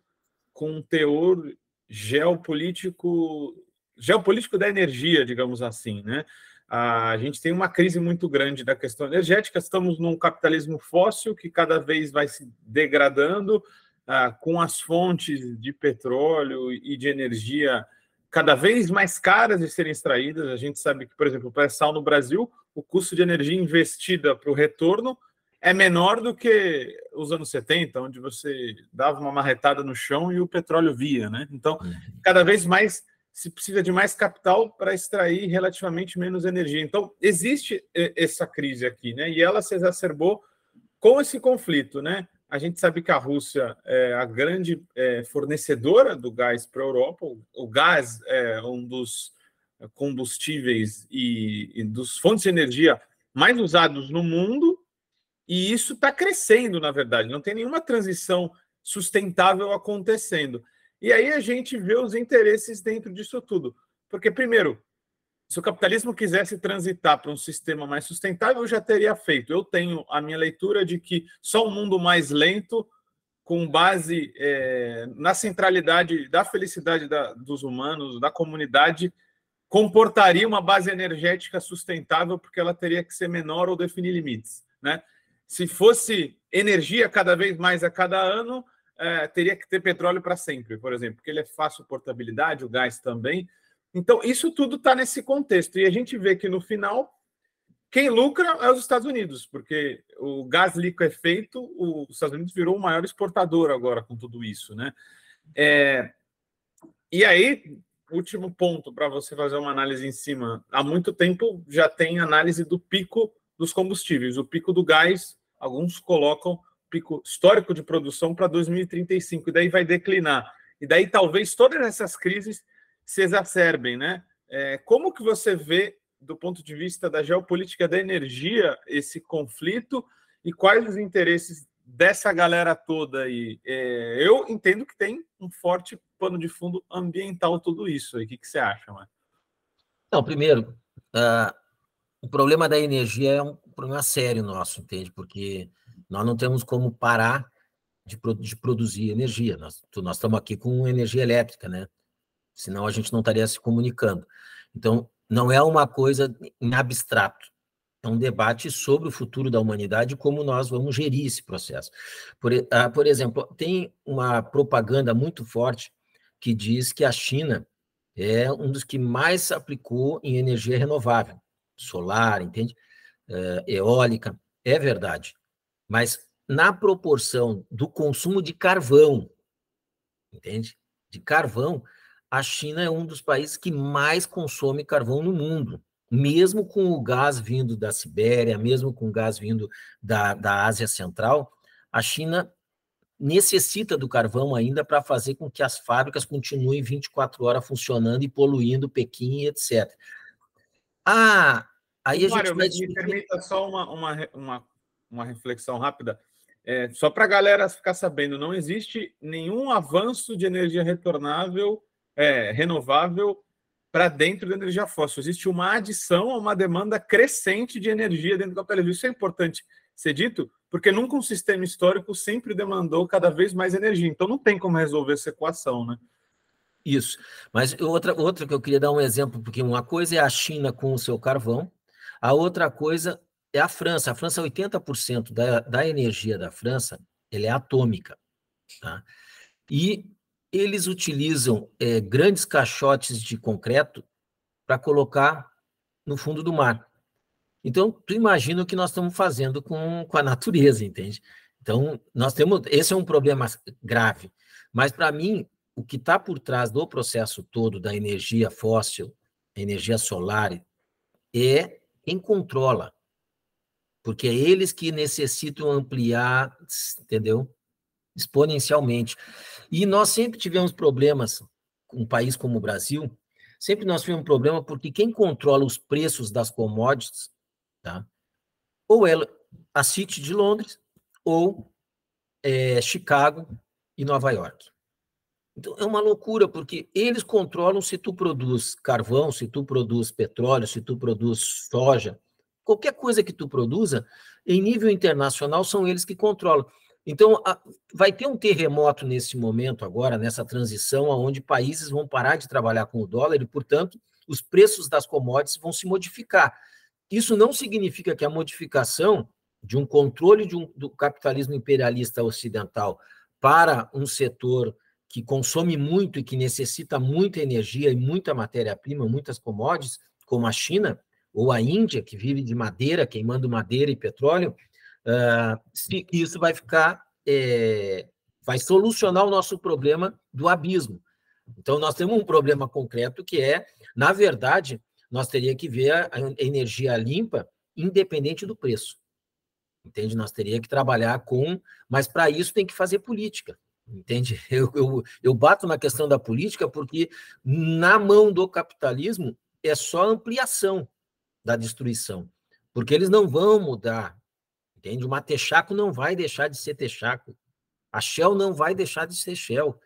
com um teor geopolítico geopolítico da energia, digamos assim, né? A gente tem uma crise muito grande da questão energética. Estamos num capitalismo fóssil que cada vez vai se degradando, ah, com as fontes de petróleo e de energia cada vez mais caras de serem extraídas. A gente sabe que, por exemplo, o pré-sal no Brasil, o custo de energia investida para o retorno é menor do que os anos 70, onde você dava uma marretada no chão e o petróleo via, né? Então, uhum. cada vez mais se precisa de mais capital para extrair relativamente menos energia. Então, existe essa crise aqui, né? E ela se exacerbou com esse conflito, né? A gente sabe que a Rússia é a grande é, fornecedora do gás para a Europa. O gás é um dos combustíveis e, e dos fontes de energia mais usados no mundo, e isso está crescendo, na verdade. Não tem nenhuma transição sustentável acontecendo. E aí a gente vê os interesses dentro disso tudo. Porque, primeiro, se o capitalismo quisesse transitar para um sistema mais sustentável, já teria feito. Eu tenho a minha leitura de que só um mundo mais lento, com base é, na centralidade da felicidade da, dos humanos, da comunidade, comportaria uma base energética sustentável, porque ela teria que ser menor ou definir limites. Né? Se fosse energia cada vez mais a cada ano, é, teria que ter petróleo para sempre, por exemplo, porque ele é fácil portabilidade, o gás também. Então, isso tudo está nesse contexto. E a gente vê que no final, quem lucra é os Estados Unidos, porque o gás liquefeito, os Estados Unidos virou o maior exportador agora com tudo isso, né? É, e aí, último ponto para você fazer uma análise em cima. Há muito tempo já tem análise do pico dos combustíveis. O pico do gás, alguns colocam pico histórico de produção para 2035, e daí vai declinar. E daí talvez todas essas crises se exacerbem, né? É, como que você vê, do ponto de vista da geopolítica da energia, esse conflito e quais os interesses dessa galera toda aí? É, eu entendo que tem um forte pano de fundo ambiental tudo isso. O que, que você acha, mano? Não, primeiro, uh, o problema da energia é um problema sério nosso, entende? Porque nós não temos como parar de, de produzir energia. Nós, nós estamos aqui com energia elétrica, né? Senão a gente não estaria se comunicando. Então, não é uma coisa em abstrato. É um debate sobre o futuro da humanidade e como nós vamos gerir esse processo. Por, uh, por exemplo, tem uma propaganda muito forte que diz que a China é um dos que mais aplicou em energia renovável, solar, entende? Uh, eólica. É verdade. Mas na proporção do consumo de carvão, entende? De carvão, a China é um dos países que mais consome carvão no mundo. Mesmo com o gás vindo da Sibéria, mesmo com o gás vindo da, da Ásia Central, a China necessita do carvão ainda para fazer com que as fábricas continuem 24 horas funcionando e poluindo Pequim, etc. Ah, aí a Mário, gente vai... me permita só uma, uma, uma uma reflexão rápida. É, só para a galera ficar sabendo, não existe nenhum avanço de energia retornável, é, renovável para dentro da energia fóssil. Existe uma adição a uma demanda crescente de energia dentro do capitalismo. Isso é importante ser dito, porque nunca um sistema histórico sempre demandou cada vez mais energia. Então não tem como resolver essa equação, né? Isso. Mas outra, outra que eu queria dar um exemplo, porque uma coisa é a China com o seu carvão, a outra coisa é a França. A França, 80% da, da energia da França, ele é atômica. Tá? E eles utilizam é, grandes caixotes de concreto para colocar no fundo do mar. Então, tu imagina o que nós estamos fazendo com, com a natureza, entende? Então, nós temos. Esse é um problema grave. Mas, para mim, o que está por trás do processo todo da energia fóssil, energia solar, é quem controla. Porque é eles que necessitam ampliar, entendeu? Exponencialmente. E nós sempre tivemos problemas, um país como o Brasil, sempre nós tivemos um problema porque quem controla os preços das commodities, tá? ou é a City de Londres, ou é, Chicago e Nova York. Então é uma loucura, porque eles controlam se tu produz carvão, se tu produz petróleo, se tu produz soja, qualquer coisa que tu produza, em nível internacional são eles que controlam. Então a, vai ter um terremoto nesse momento agora, nessa transição, onde países vão parar de trabalhar com o dólar e, portanto, os preços das commodities vão se modificar. Isso não significa que a modificação de um controle de um, do capitalismo imperialista ocidental para um setor que consome muito e que necessita muita energia e muita matéria-prima, muitas commodities, como a China ou a Índia, que vive de madeira, queimando madeira e petróleo, uh, isso vai ficar, é, vai solucionar o nosso problema do abismo. Então, nós temos um problema concreto que é, na verdade, nós teríamos que ver a energia limpa independente do preço. Entende? Nós teríamos que trabalhar com, mas para isso tem que fazer política. Entende? [LAUGHS] Eu, eu, eu bato na questão da política porque, na mão do capitalismo, é só ampliação da destruição. Porque eles não vão mudar. Entende? O Matechaco não vai deixar de ser Texaco. A Shell não vai deixar de ser Shell.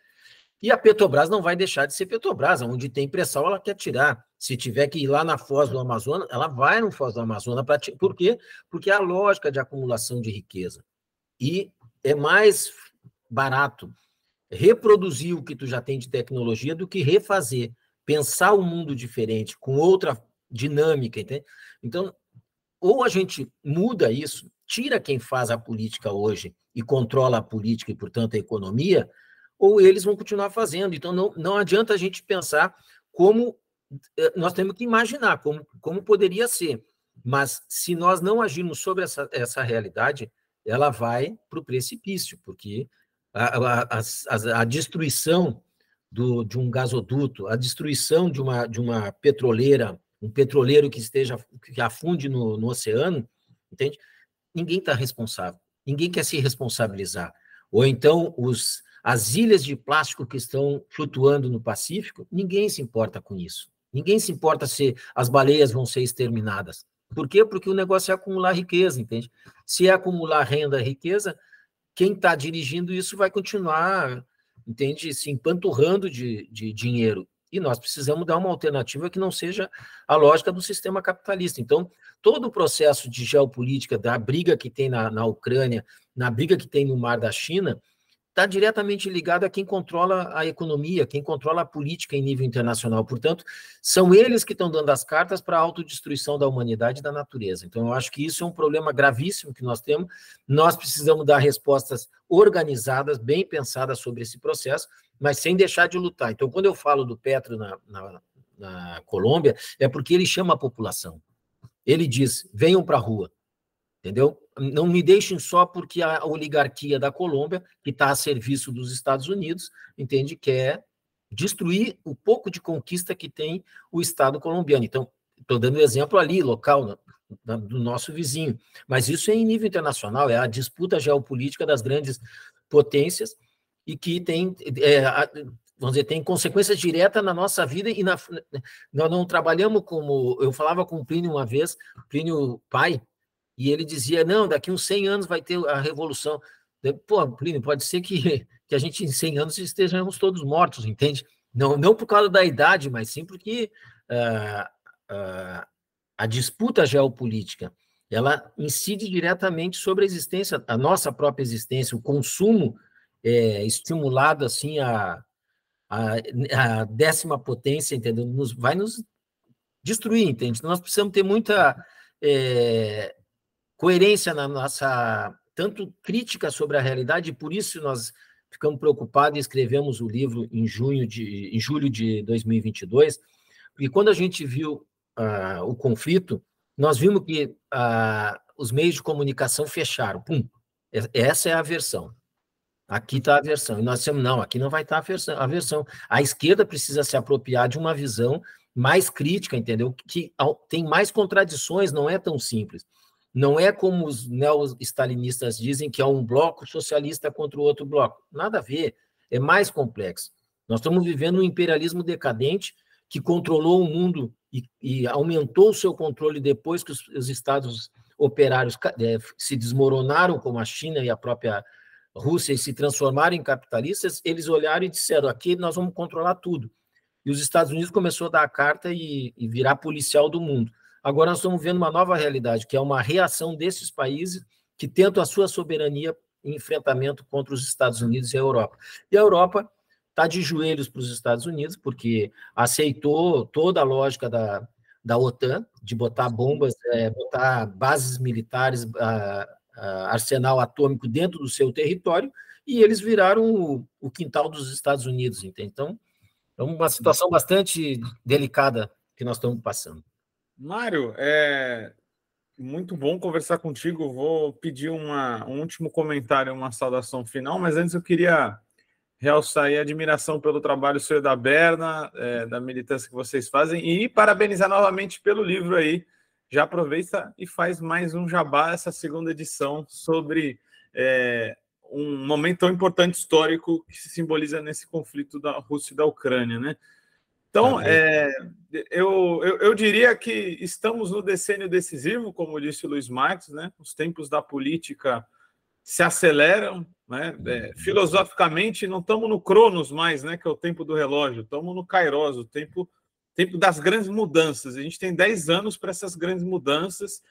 E a Petrobras não vai deixar de ser Petrobras. Onde tem pressão, ela quer tirar. Se tiver que ir lá na Foz do Amazonas, ela vai no Foz do Amazonas. Pra... Por quê? Porque é a lógica de acumulação de riqueza. E é mais barato reproduzir o que tu já tem de tecnologia do que refazer, pensar o um mundo diferente, com outra dinâmica, entende? Então, ou a gente muda isso, tira quem faz a política hoje e controla a política e, portanto, a economia, ou eles vão continuar fazendo. Então, não, não adianta a gente pensar como eh, nós temos que imaginar como, como poderia ser. Mas se nós não agirmos sobre essa, essa realidade, ela vai para o precipício, porque a, a, a, a destruição do, de um gasoduto, a destruição de uma, de uma petroleira, um petroleiro que esteja que afunde no, no oceano, entende? Ninguém está responsável, ninguém quer se responsabilizar. Ou então os, as ilhas de plástico que estão flutuando no Pacífico, ninguém se importa com isso. Ninguém se importa se as baleias vão ser exterminadas. Por quê? Porque o negócio é acumular riqueza, entende? Se é acumular renda, riqueza, quem está dirigindo isso vai continuar, entende, se empanturrando de, de dinheiro. E nós precisamos dar uma alternativa que não seja a lógica do sistema capitalista. Então, todo o processo de geopolítica, da briga que tem na, na Ucrânia, na briga que tem no Mar da China, está diretamente ligado a quem controla a economia, quem controla a política em nível internacional. Portanto, são eles que estão dando as cartas para a autodestruição da humanidade e da natureza. Então, eu acho que isso é um problema gravíssimo que nós temos. Nós precisamos dar respostas organizadas, bem pensadas sobre esse processo, mas sem deixar de lutar. Então, quando eu falo do Petro na, na, na Colômbia, é porque ele chama a população. Ele diz: venham para a rua entendeu? Não me deixem só porque a oligarquia da Colômbia, que está a serviço dos Estados Unidos, entende, quer destruir o pouco de conquista que tem o Estado colombiano. Então, estou dando um exemplo ali, local, do nosso vizinho. Mas isso é em nível internacional, é a disputa geopolítica das grandes potências e que tem, é, vamos dizer, tem consequências diretas na nossa vida e na, nós não trabalhamos como, eu falava com o Plínio uma vez, Plínio pai, e ele dizia, não, daqui uns 100 anos vai ter a revolução. Pô, Plínio, pode ser que, [LAUGHS] que a gente em 100 anos estejamos todos mortos, entende? Não, não por causa da idade, mas sim porque uh, uh, a disputa geopolítica ela incide diretamente sobre a existência, a nossa própria existência, o consumo é, estimulado assim a, a, a, décima potência, entendeu? Nos, vai nos destruir, entende? Nós precisamos ter muita é, coerência na nossa tanto crítica sobre a realidade, e por isso nós ficamos preocupados e escrevemos o livro em junho de em julho de 2022, porque quando a gente viu uh, o conflito, nós vimos que uh, os meios de comunicação fecharam. Pum. Essa é a versão. Aqui está a versão. E nós dissemos, não, aqui não vai estar tá a, versão, a esquerda precisa se apropriar de uma visão mais crítica, entendeu? Que tem mais contradições, não é tão simples. Não é como os neo-stalinistas dizem que é um bloco socialista contra o outro bloco. Nada a ver. É mais complexo. Nós estamos vivendo um imperialismo decadente que controlou o mundo e, e aumentou o seu controle depois que os, os estados operários é, se desmoronaram, como a China e a própria Rússia, e se transformaram em capitalistas, eles olharam e disseram: aqui nós vamos controlar tudo. E os Estados Unidos começou a dar a carta e, e virar policial do mundo. Agora nós estamos vendo uma nova realidade, que é uma reação desses países que tentam a sua soberania em enfrentamento contra os Estados Unidos e a Europa. E a Europa está de joelhos para os Estados Unidos, porque aceitou toda a lógica da, da OTAN, de botar bombas, é, botar bases militares, a, a arsenal atômico dentro do seu território, e eles viraram o, o quintal dos Estados Unidos. Entende? Então, é uma situação bastante delicada que nós estamos passando. Mário, é muito bom conversar contigo. Vou pedir uma, um último comentário, uma saudação final, mas antes eu queria realçar a admiração pelo trabalho seu da Berna, é, da militância que vocês fazem e parabenizar novamente pelo livro aí. Já aproveita e faz mais um jabá, essa segunda edição, sobre é, um momento tão importante histórico que se simboliza nesse conflito da Rússia e da Ucrânia, né? Então, é, eu, eu, eu, diria que estamos no decênio decisivo, como disse o Luiz Marques, né? Os tempos da política se aceleram, né? É, filosoficamente, não estamos no Cronos mais, né? Que é o tempo do relógio, estamos no Kairos, o tempo, tempo das grandes mudanças. A gente tem 10 anos para essas grandes mudanças.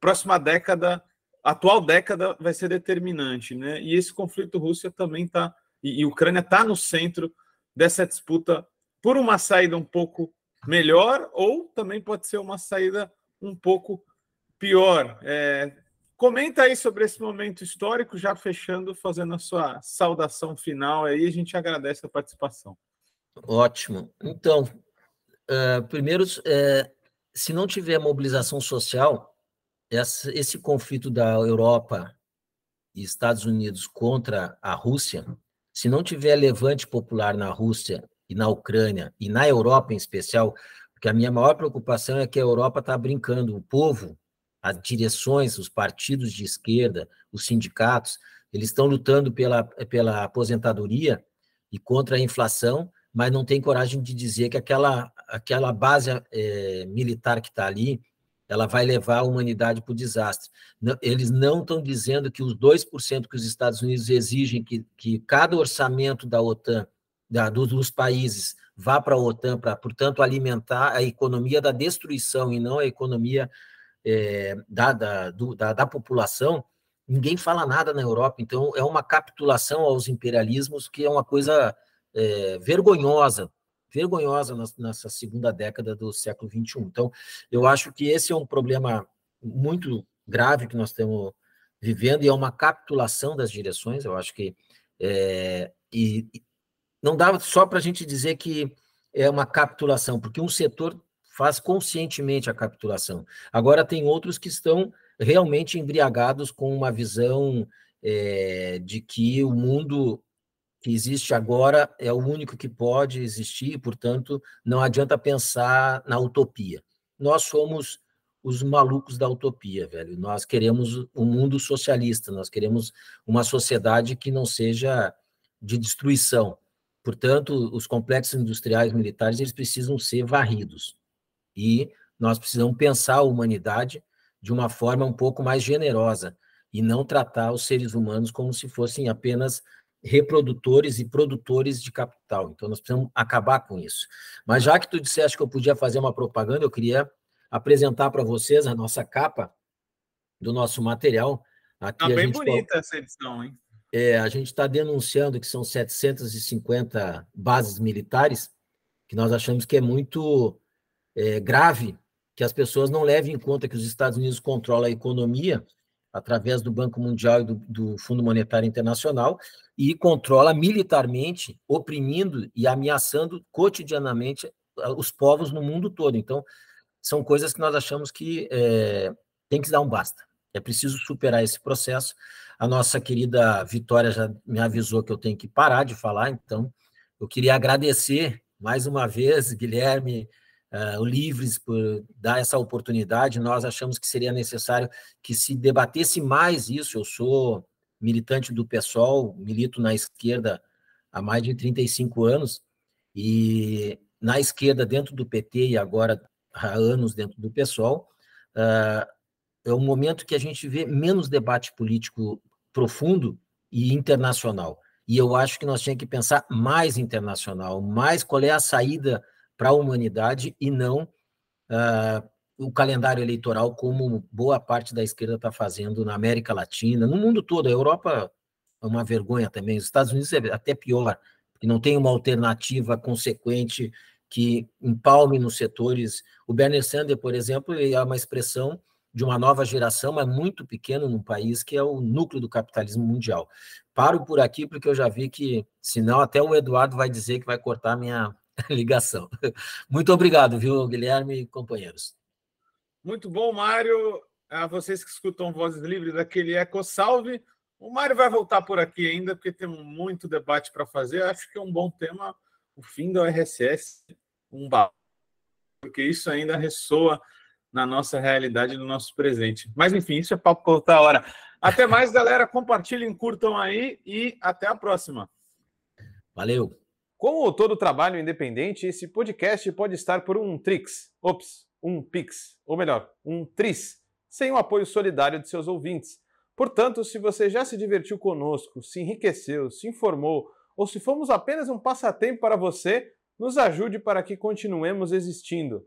Próxima década, atual década, vai ser determinante, né? E esse conflito Rússia também está, e, e Ucrânia está no centro dessa disputa por uma saída um pouco melhor, ou também pode ser uma saída um pouco pior. É, Comenta aí sobre esse momento histórico, já fechando, fazendo a sua saudação final aí, a gente agradece a participação. Ótimo. Então, uh, primeiro, uh, se não tiver mobilização social, essa, esse conflito da Europa e Estados Unidos contra a Rússia, se não tiver levante popular na Rússia e na Ucrânia, e na Europa em especial, porque a minha maior preocupação é que a Europa está brincando, o povo as direções, os partidos de esquerda, os sindicatos, eles estão lutando pela, pela aposentadoria e contra a inflação, mas não tem coragem de dizer que aquela, aquela base é, militar que está ali, ela vai levar a humanidade para o desastre. Não, eles não estão dizendo que os 2% que os Estados Unidos exigem que, que cada orçamento da OTAN, da, dos, dos países, vá para a OTAN, para, portanto, alimentar a economia da destruição e não a economia é, da, da, do, da, da população, ninguém fala nada na Europa. Então, é uma capitulação aos imperialismos que é uma coisa é, vergonhosa, vergonhosa nessa segunda década do século XXI. Então, eu acho que esse é um problema muito grave que nós estamos vivendo e é uma capitulação das direções. Eu acho que é, e, não dá só para a gente dizer que é uma capitulação, porque um setor faz conscientemente a capitulação. Agora, tem outros que estão realmente embriagados com uma visão é, de que o mundo que existe agora é o único que pode existir, portanto, não adianta pensar na utopia. Nós somos os malucos da utopia, velho. Nós queremos um mundo socialista, nós queremos uma sociedade que não seja de destruição. Portanto, os complexos industriais militares eles precisam ser varridos. E nós precisamos pensar a humanidade de uma forma um pouco mais generosa e não tratar os seres humanos como se fossem apenas reprodutores e produtores de capital. Então, nós precisamos acabar com isso. Mas já que tu disseste que eu podia fazer uma propaganda, eu queria apresentar para vocês a nossa capa do nosso material. Aqui tá bem bonita essa edição, hein? É, a gente está denunciando que são 750 bases militares, que nós achamos que é muito é, grave que as pessoas não levem em conta que os Estados Unidos controlam a economia através do Banco Mundial e do, do Fundo Monetário Internacional, e controla militarmente, oprimindo e ameaçando cotidianamente os povos no mundo todo. Então, são coisas que nós achamos que é, tem que dar um basta. É preciso superar esse processo. A nossa querida Vitória já me avisou que eu tenho que parar de falar, então eu queria agradecer mais uma vez, Guilherme, uh, o Livres, por dar essa oportunidade. Nós achamos que seria necessário que se debatesse mais isso. Eu sou militante do PSOL, milito na esquerda há mais de 35 anos, e na esquerda, dentro do PT, e agora há anos dentro do PSOL, uh, é um momento que a gente vê menos debate político profundo e internacional. E eu acho que nós tínhamos que pensar mais internacional, mais qual é a saída para a humanidade e não uh, o calendário eleitoral, como boa parte da esquerda está fazendo na América Latina, no mundo todo. A Europa é uma vergonha também, os Estados Unidos é até pior, porque não tem uma alternativa consequente que empalme nos setores. O Bernie Sanders, por exemplo, é uma expressão de uma nova geração, mas muito pequeno num país que é o núcleo do capitalismo mundial. Paro por aqui porque eu já vi que, senão, até o Eduardo vai dizer que vai cortar minha, [LAUGHS] ligação. Muito obrigado, viu, Guilherme e companheiros. Muito bom, Mário. A vocês que escutam Vozes Livres, aquele Eco Salve. O Mário vai voltar por aqui ainda, porque tem muito debate para fazer. Acho que é um bom tema o fim da RSS, um porque isso ainda ressoa na nossa realidade, no nosso presente. Mas, enfim, isso é papo por outra hora. Até mais, galera. Compartilhem, curtam aí e até a próxima. Valeu. Como todo trabalho independente, esse podcast pode estar por um Trix, ops, um Pix, ou melhor, um Tris, sem o apoio solidário de seus ouvintes. Portanto, se você já se divertiu conosco, se enriqueceu, se informou, ou se fomos apenas um passatempo para você, nos ajude para que continuemos existindo.